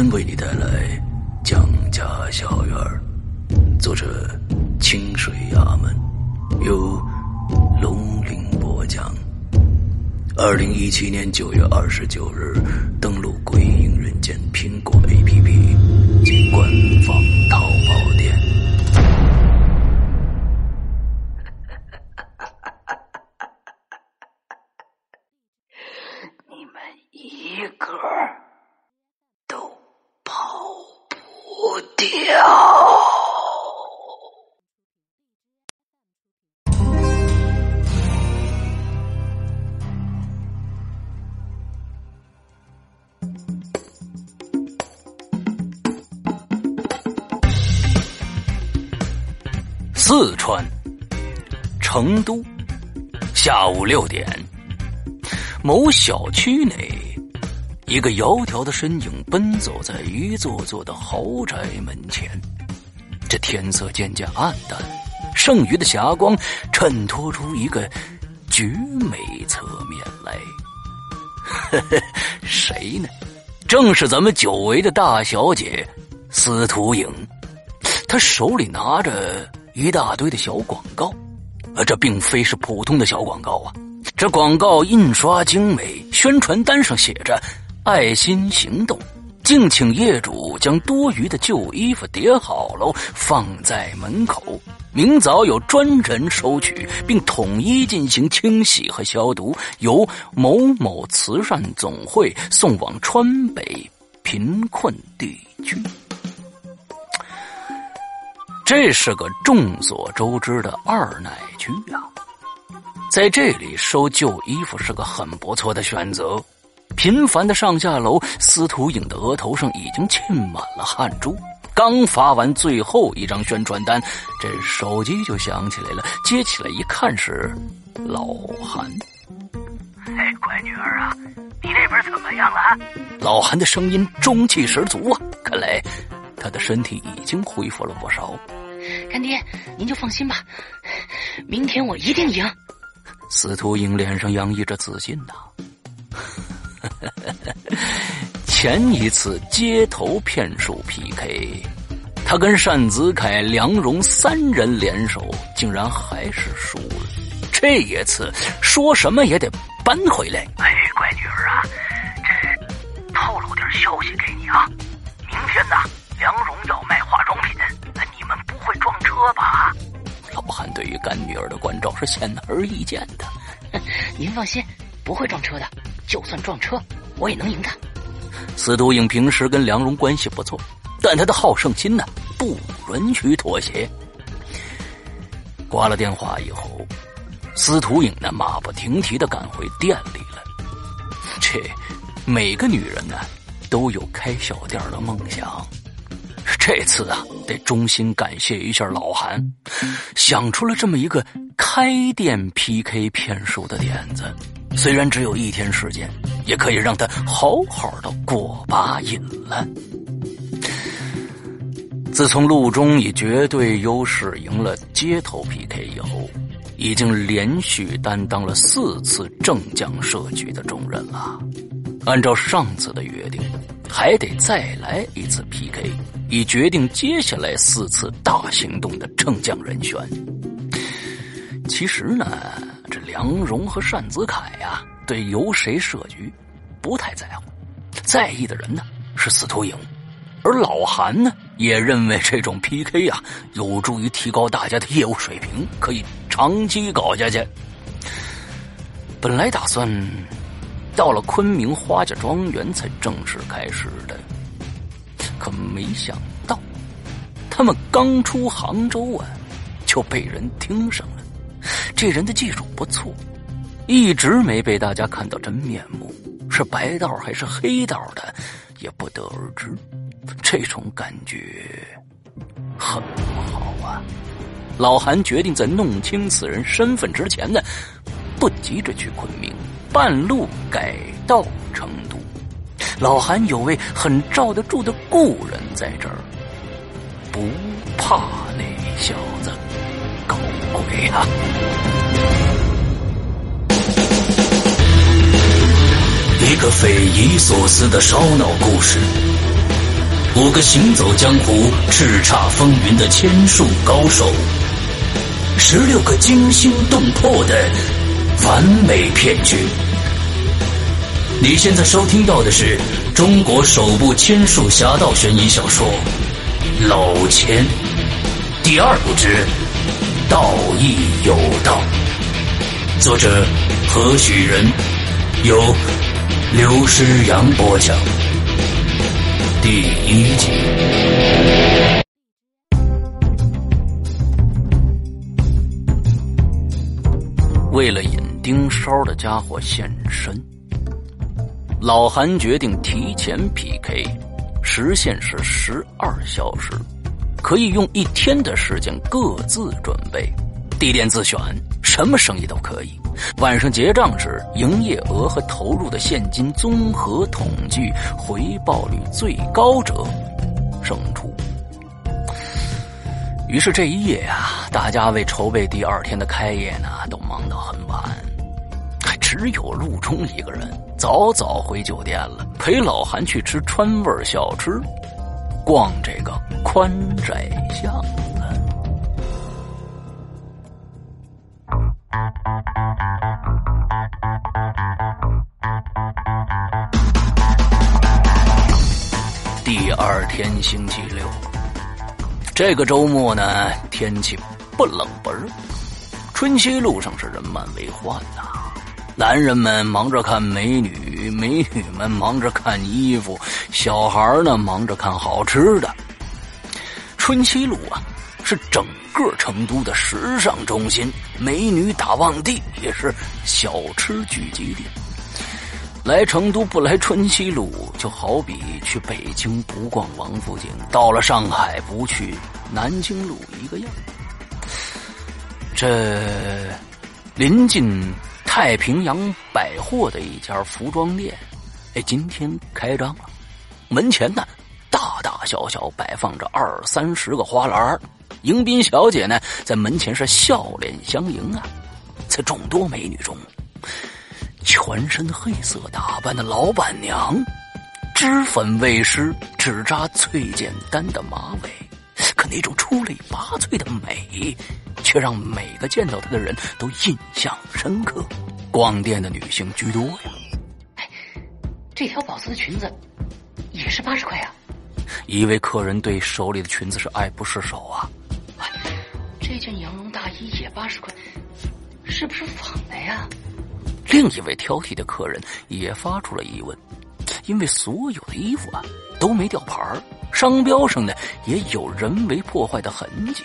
天为你带来蒋家小院。作者：清水衙门，由龙鳞播讲。二零一七年九月二十九日，登录《鬼影人间》苹果 APP 及官方淘四川成都下午六点，某小区内，一个窈窕的身影奔走在一座座的豪宅门前。这天色渐渐暗淡，剩余的霞光衬托出一个绝美侧面来。谁呢？正是咱们久违的大小姐司徒影。她手里拿着。一大堆的小广告，啊，这并非是普通的小广告啊！这广告印刷精美，宣传单上写着“爱心行动”，敬请业主将多余的旧衣服叠好了放在门口，明早有专人收取，并统一进行清洗和消毒，由某某慈善总会送往川北贫困地区。这是个众所周知的二奶区啊，在这里收旧衣服是个很不错的选择。频繁的上下楼，司徒影的额头上已经沁满了汗珠。刚发完最后一张宣传单，这手机就响起来了。接起来一看，是老韩。哎，乖女儿啊，你那边怎么样了？老韩的声音中气十足啊，看来他的身体已经恢复了不少。干爹，您就放心吧，明天我一定赢。司徒英脸上洋溢着自信呐。前一次街头骗术 PK，他跟单子凯、梁荣三人联手，竟然还是输了。这一次说什么也得扳回来。哎，乖女儿啊，这透露点消息给你啊，明天呢，梁会撞车吧？老韩对于干女儿的关照是显而易见的。您放心，不会撞车的。就算撞车，我也能赢他。司徒影平时跟梁荣关系不错，但他的好胜心呢，不允许妥协。挂了电话以后，司徒影呢，马不停蹄的赶回店里了。这每个女人呢，都有开小店的梦想。这次啊，得衷心感谢一下老韩，想出了这么一个开店 PK 骗术的点子。虽然只有一天时间，也可以让他好好的过把瘾了。自从陆中以绝对优势赢了街头 PK 以后，已经连续担当了四次正将设局的重任了。按照上次的约定，还得再来一次 PK。以决定接下来四次大行动的正将人选。其实呢，这梁荣和单子凯呀，对由谁设局不太在乎，在意的人呢是司徒影，而老韩呢也认为这种 PK 啊有助于提高大家的业务水平，可以长期搞下去。本来打算到了昆明花家庄园才正式开始的。可没想到，他们刚出杭州啊，就被人盯上了。这人的技术不错，一直没被大家看到真面目，是白道还是黑道的，也不得而知。这种感觉很不好啊！老韩决定在弄清此人身份之前呢，不急着去昆明，半路改道成都。老韩有位很罩得住的故人在这儿，不怕那小子搞鬼啊！一个匪夷所思的烧脑故事，五个行走江湖、叱咤风云的千术高手，十六个惊心动魄的完美骗局。你现在收听到的是中国首部千术侠盗悬疑小说《老千》第二部之《道义有道》，作者何许人？由刘诗阳播讲。第一集。为了引盯梢的家伙现身。老韩决定提前 PK，时限是十二小时，可以用一天的时间各自准备，地点自选，什么生意都可以。晚上结账时，营业额和投入的现金综合统计，回报率最高者胜出。于是这一夜呀，大家为筹备第二天的开业呢，都忙到很晚。只有陆冲一个人早早回酒店了，陪老韩去吃川味小吃，逛这个宽窄巷子。第二天星期六，这个周末呢，天气不冷不热，春熙路上是人满为患呐。男人们忙着看美女，美女们忙着看衣服，小孩呢忙着看好吃的。春熙路啊，是整个成都的时尚中心，美女打旺地，也是小吃聚集地。来成都不来春熙路，就好比去北京不逛王府井，到了上海不去南京路一个样。这临近。太平洋百货的一家服装店，哎，今天开张了。门前呢，大大小小摆放着二三十个花篮迎宾小姐呢，在门前是笑脸相迎啊。在众多美女中，全身黑色打扮的老板娘，脂粉未施，只扎最简单的马尾，可那种出类拔萃的美。却让每个见到她的人都印象深刻。逛店的女性居多呀。哎，这条宝丝的裙子也是八十块呀。一位客人对手里的裙子是爱不释手啊。这件羊绒大衣也八十块，是不是仿的呀？另一位挑剔的客人也发出了疑问，因为所有的衣服啊都没吊牌商标上呢也有人为破坏的痕迹。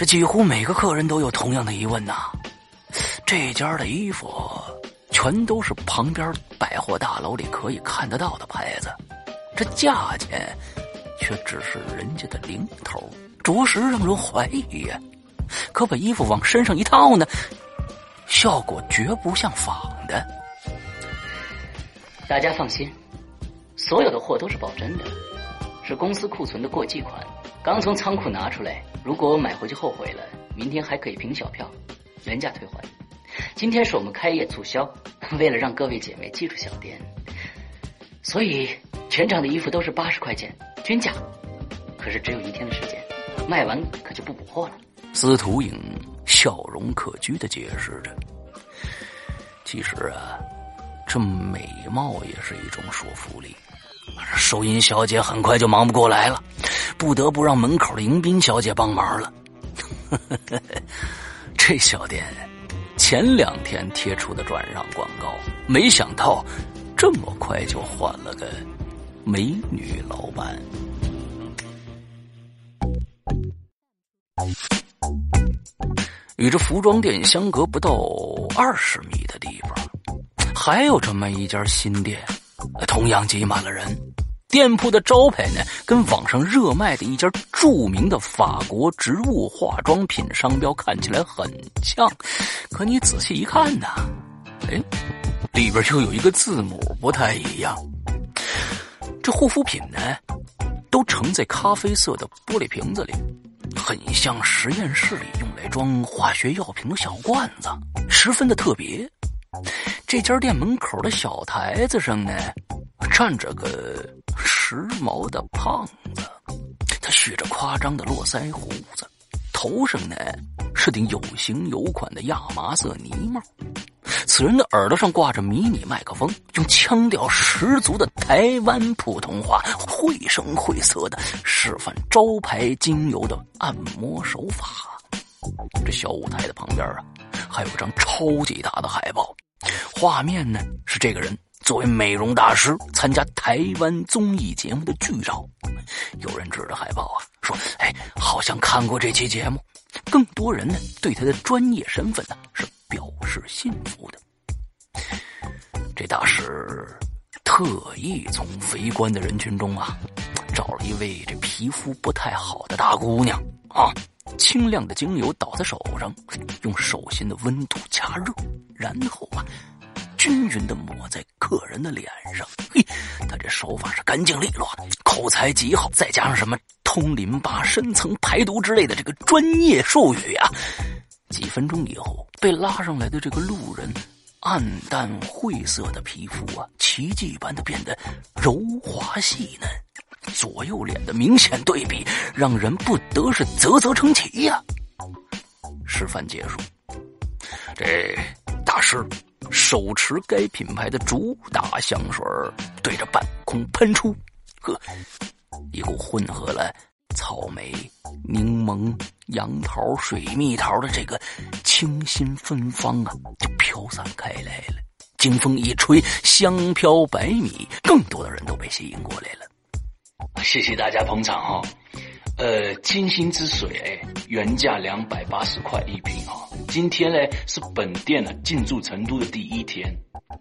这几乎每个客人都有同样的疑问呐，这家的衣服全都是旁边百货大楼里可以看得到的牌子，这价钱却只是人家的零头，着实让人怀疑呀。可把衣服往身上一套呢，效果绝不像仿的。大家放心，所有的货都是保真的，是公司库存的过季款。刚从仓库拿出来，如果我买回去后悔了，明天还可以凭小票原价退还。今天是我们开业促销，为了让各位姐妹记住小店，所以全场的衣服都是八十块钱均价。可是只有一天的时间，卖完可就不补货了。司徒影笑容可掬的解释着：“其实啊，这美貌也是一种说服力。”收银小姐很快就忙不过来了，不得不让门口的迎宾小姐帮忙了。这小店前两天贴出的转让广告，没想到这么快就换了个美女老板。与这服装店相隔不到二十米的地方，还有这么一家新店，同样挤满了人。店铺的招牌呢，跟网上热卖的一家著名的法国植物化妆品商标看起来很像，可你仔细一看呢，哎，里边就有一个字母不太一样。这护肤品呢，都盛在咖啡色的玻璃瓶子里，很像实验室里用来装化学药品的小罐子，十分的特别。这家店门口的小台子上呢。站着个时髦的胖子，他蓄着夸张的络腮胡子，头上呢是顶有型有款的亚麻色呢帽。此人的耳朵上挂着迷你麦克风，用腔调十足的台湾普通话，绘声绘色的示范招牌精油的按摩手法。这小舞台的旁边啊，还有张超级大的海报，画面呢是这个人。作为美容大师参加台湾综艺节目的剧照，有人指着海报啊说：“哎，好像看过这期节目。”更多人呢对他的专业身份呢是表示信服的。这大师特意从围观的人群中啊找了一位这皮肤不太好的大姑娘啊，清亮的精油倒在手上，用手心的温度加热，然后啊。均匀的抹在客人的脸上，嘿，他这手法是干净利落，口才极好，再加上什么通淋巴、深层排毒之类的这个专业术语啊，几分钟以后，被拉上来的这个路人，暗淡晦涩的皮肤啊，奇迹般的变得柔滑细嫩，左右脸的明显对比，让人不得是啧啧称奇呀。示范结束，这大师。手持该品牌的主打香水对着半空喷出，呵，一股混合了草莓、柠檬、杨桃、水蜜桃的这个清新芬芳啊，就飘散开来了。经风一吹，香飘百米，更多的人都被吸引过来了。谢谢大家捧场哈。呃，清新之水哎，原价两百八十块一瓶哈。今天呢是本店呢进驻成都的第一天，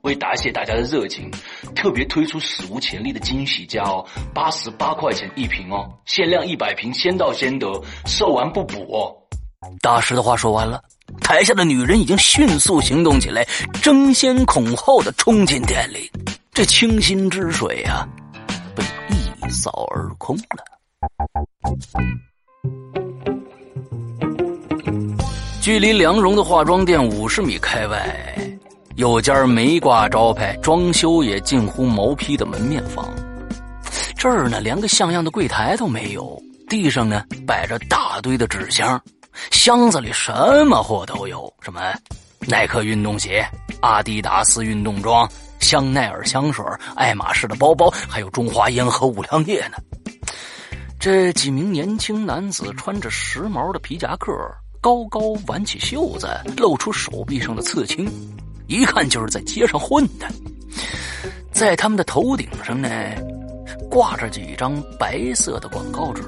为答谢大家的热情，特别推出史无前例的惊喜价哦，八十八块钱一瓶哦，限量一百瓶，先到先得，售完不补哦。大师的话说完了，台下的女人已经迅速行动起来，争先恐后的冲进店里，这清新之水啊，扫而空了。距离梁荣的化妆店五十米开外，有家没挂招牌、装修也近乎毛坯的门面房。这儿呢，连个像样的柜台都没有，地上呢摆着大堆的纸箱，箱子里什么货都有，什么耐克运动鞋、阿迪达斯运动装、香奈儿香水、爱马仕的包包，还有中华烟和五粮液呢。这几名年轻男子穿着时髦的皮夹克，高高挽起袖子，露出手臂上的刺青，一看就是在街上混的。在他们的头顶上呢，挂着几张白色的广告纸，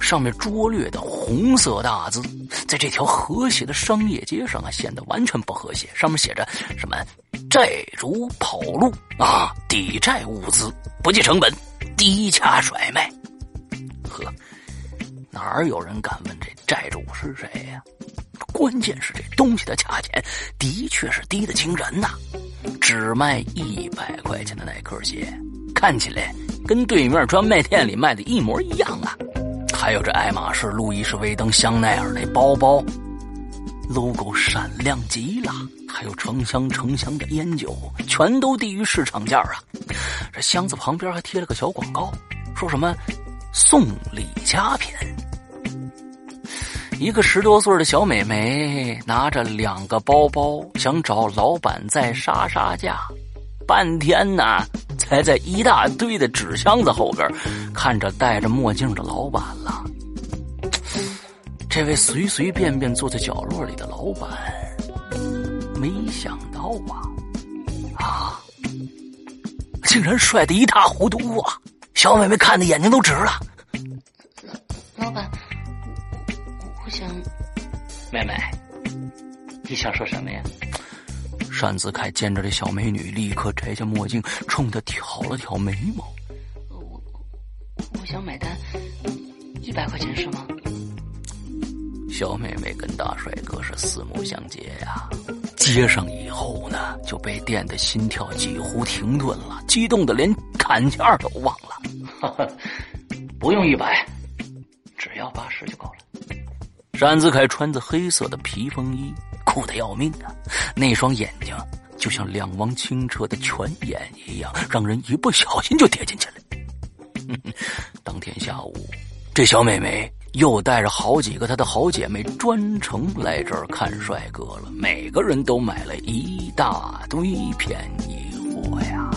上面拙劣的红色大字，在这条和谐的商业街上啊，显得完全不和谐。上面写着什么“债主跑路啊，抵债物资，不计成本，低价甩卖”。呵，哪儿有人敢问这债主是谁呀？关键是这东西的价钱的确是低的惊人呐，只卖一百块钱的耐克鞋，看起来跟对面专卖店里卖的一模一样啊。还有这爱马仕、路易士威登、香奈儿那包包，logo 闪亮极了。还有成箱成箱的烟酒，全都低于市场价啊。这箱子旁边还贴了个小广告，说什么？送礼佳品，一个十多岁的小美眉拿着两个包包，想找老板再杀杀价，半天呢，才在一大堆的纸箱子后边看着戴着墨镜的老板了。这位随随便便坐在角落里的老板，没想到啊，啊，竟然帅得一塌糊涂啊！小美眉看的眼睛都直了。老板，我我想，妹妹，你想说什么呀？单子凯见着这小美女，立刻摘下墨镜，冲她挑了挑眉毛。我我想买单，一百块钱是吗？小妹妹跟大帅哥是四目相接呀，接上以后呢，就被电的心跳几乎停顿了，激动的连砍价都忘了。不用一百，只要八十就够了。单子凯穿着黑色的皮风衣。酷的要命啊！那双眼睛就像两汪清澈的泉眼一样，让人一不小心就跌进去了。当天下午，这小美眉又带着好几个她的好姐妹专程来这儿看帅哥了，每个人都买了一大堆便宜货呀！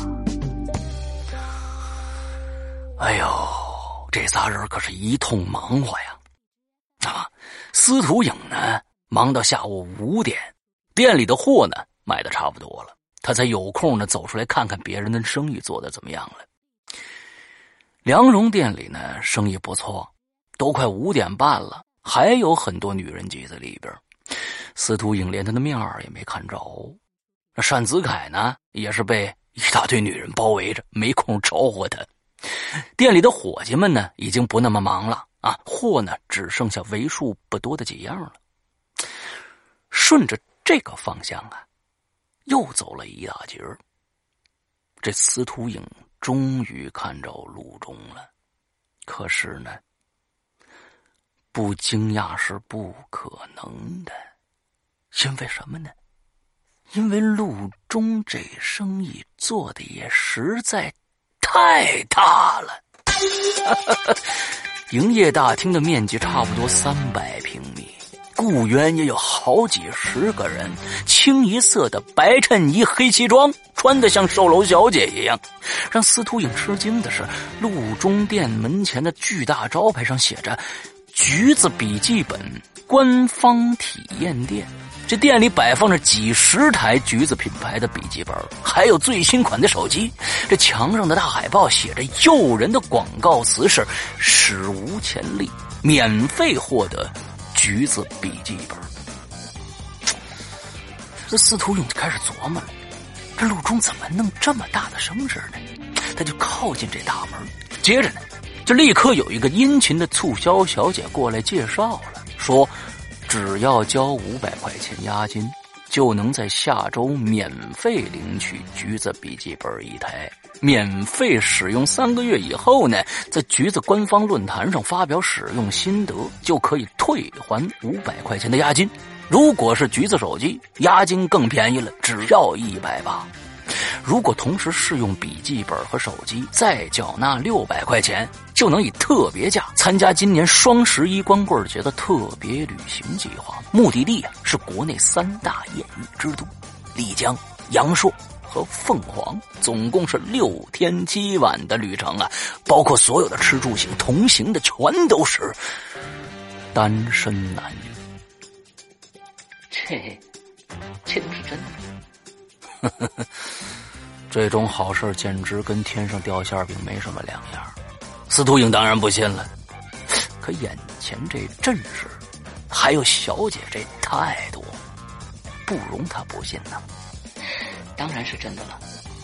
哎呦，这仨人可是一通忙活呀！啊，司徒影呢？忙到下午五点，店里的货呢卖的差不多了，他才有空呢走出来看看别人的生意做的怎么样了。梁荣店里呢生意不错，都快五点半了，还有很多女人挤在里边。司徒影连他的面儿也没看着。那单子凯呢也是被一大堆女人包围着，没空招呼他。店里的伙计们呢已经不那么忙了啊，货呢只剩下为数不多的几样了。顺着这个方向啊，又走了一大截儿。这司徒影终于看着陆中了，可是呢，不惊讶是不可能的，因为什么呢？因为陆中这生意做的也实在太大了。营业大厅的面积差不多三百平。雇员也有好几十个人，清一色的白衬衣、黑西装，穿的像售楼小姐一样。让司徒影吃惊的是，陆中店门前的巨大招牌上写着“橘子笔记本官方体验店”。这店里摆放着几十台橘子品牌的笔记本，还有最新款的手机。这墙上的大海报写着诱人的广告词是“史无前例，免费获得”。橘子笔记本，这司徒勇就开始琢磨了：这陆中怎么弄这么大的声势呢？他就靠近这大门，接着呢，就立刻有一个殷勤的促销小姐过来介绍了，说只要交五百块钱押金。就能在下周免费领取橘子笔记本一台，免费使用三个月以后呢，在橘子官方论坛上发表使用心得，就可以退还五百块钱的押金。如果是橘子手机，押金更便宜了，只要一百八。如果同时试用笔记本和手机，再缴纳六百块钱，就能以特别价参加今年双十一光棍节的特别旅行计划。目的地啊是国内三大艳遇之都——丽江、阳朔和凤凰，总共是六天七晚的旅程啊！包括所有的吃住行，同行的全都是单身男女。这，这都是真的。这种好事简直跟天上掉馅饼没什么两样。司徒影当然不信了，可眼前这阵势，还有小姐这态度，不容他不信呐。当然是真的了，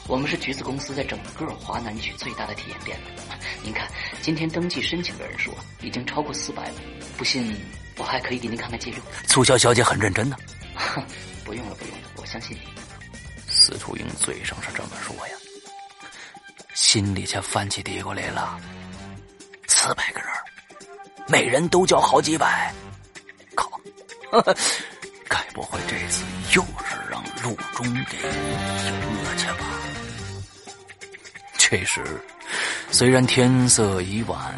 我们是橘子公司在整个华南区最大的体验店。您看，今天登记申请的人数已经超过四百了。不信，我还可以给您看看记录。促销小姐很认真呢。不用了，不用了，我相信你。司徒英嘴上是这么说呀，心里却翻起嘀咕来了。四百个人，每人都交好几百，靠！该不会这次又是让陆中给赢了去吧？这时，虽然天色已晚，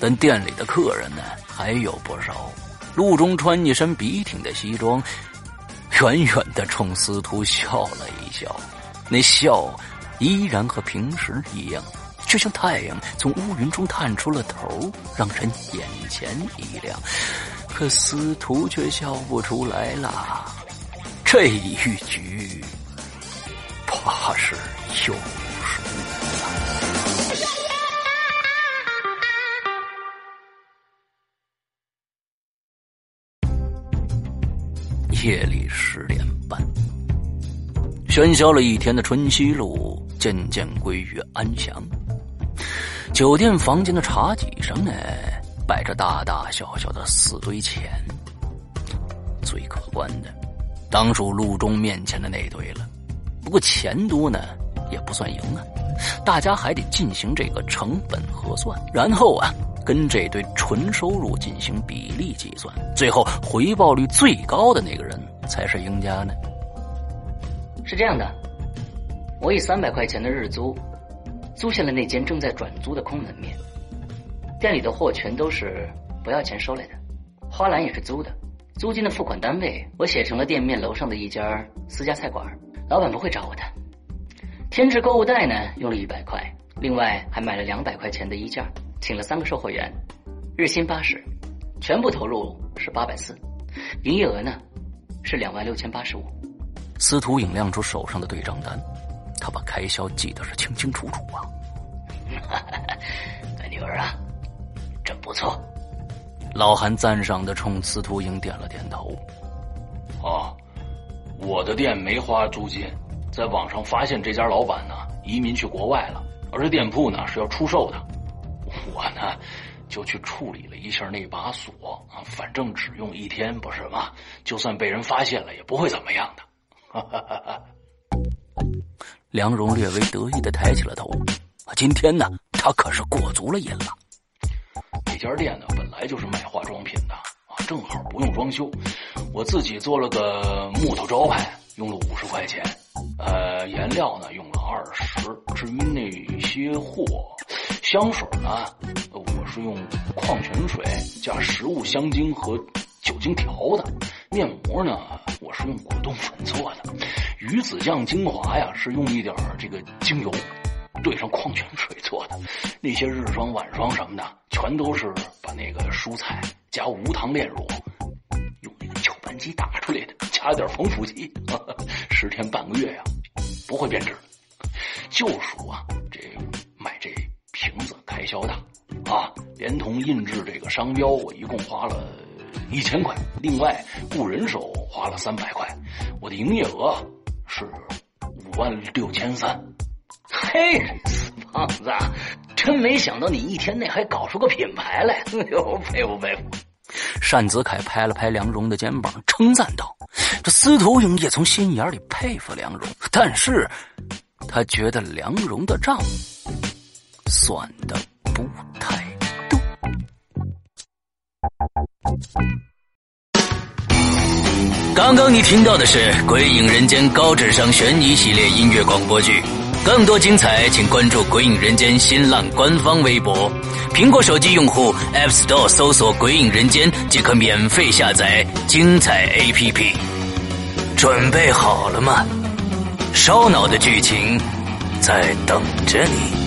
但店里的客人呢还有不少。陆中穿一身笔挺的西装。远远的冲司徒笑了一笑，那笑依然和平时一样，就像太阳从乌云中探出了头，让人眼前一亮。可司徒却笑不出来了，这一局怕是又输夜里十点半，喧嚣了一天的春熙路渐渐归于安详。酒店房间的茶几上呢，摆着大大小小的四堆钱。最可观的，当属路中面前的那堆了。不过钱多呢，也不算赢啊。大家还得进行这个成本核算，然后啊，跟这堆纯收入进行比例计算，最后回报率最高的那个人才是赢家呢。是这样的，我以三百块钱的日租。租下了那间正在转租的空门面，店里的货全都是不要钱收来的，花篮也是租的，租金的付款单位我写成了店面楼上的一家私家菜馆，老板不会找我的。添置购物袋呢，用了一百块，另外还买了两百块钱的衣架，请了三个售货员，日薪八十，全部投入是八百四，营业额呢是两万六千八十五。司徒影亮出手上的对账单。他把开销记得是清清楚楚啊！女儿啊，真不错。老韩赞赏的冲司徒颖点了点头。哦，我的店没花租金，在网上发现这家老板呢移民去国外了，而这店铺呢是要出售的。我呢就去处理了一下那把锁啊，反正只用一天不是吗？就算被人发现了也不会怎么样的。哈哈哈哈。梁荣略微得意的抬起了头，今天呢，他可是过足了瘾了。这家店呢，本来就是卖化妆品的啊，正好不用装修，我自己做了个木头招牌，用了五十块钱。呃，颜料呢用了二十。至于那些货，香水呢，我是用矿泉水加食物香精和酒精调的。面膜呢，我是用果冻粉做的。鱼子酱精华呀，是用一点这个精油兑上矿泉水做的。那些日霜、晚霜什么的，全都是把那个蔬菜加无糖炼乳，加点防腐剂，十天半个月呀，不会变质。就属啊，这买这瓶子开销大啊，连同印制这个商标，我一共花了一千块，另外雇人手花了三百块，我的营业额。是五万六千三，嘿，死胖子，真没想到你一天内还搞出个品牌来，哎呦，佩服佩服！单子凯拍了拍梁荣的肩膀，称赞道：“这司徒英也从心眼里佩服梁荣，但是他觉得梁荣的账算的不太对。”刚刚你听到的是《鬼影人间》高智商悬疑系列音乐广播剧，更多精彩，请关注《鬼影人间》新浪官方微博。苹果手机用户 App Store 搜索“鬼影人间”即可免费下载精彩 APP。准备好了吗？烧脑的剧情在等着你。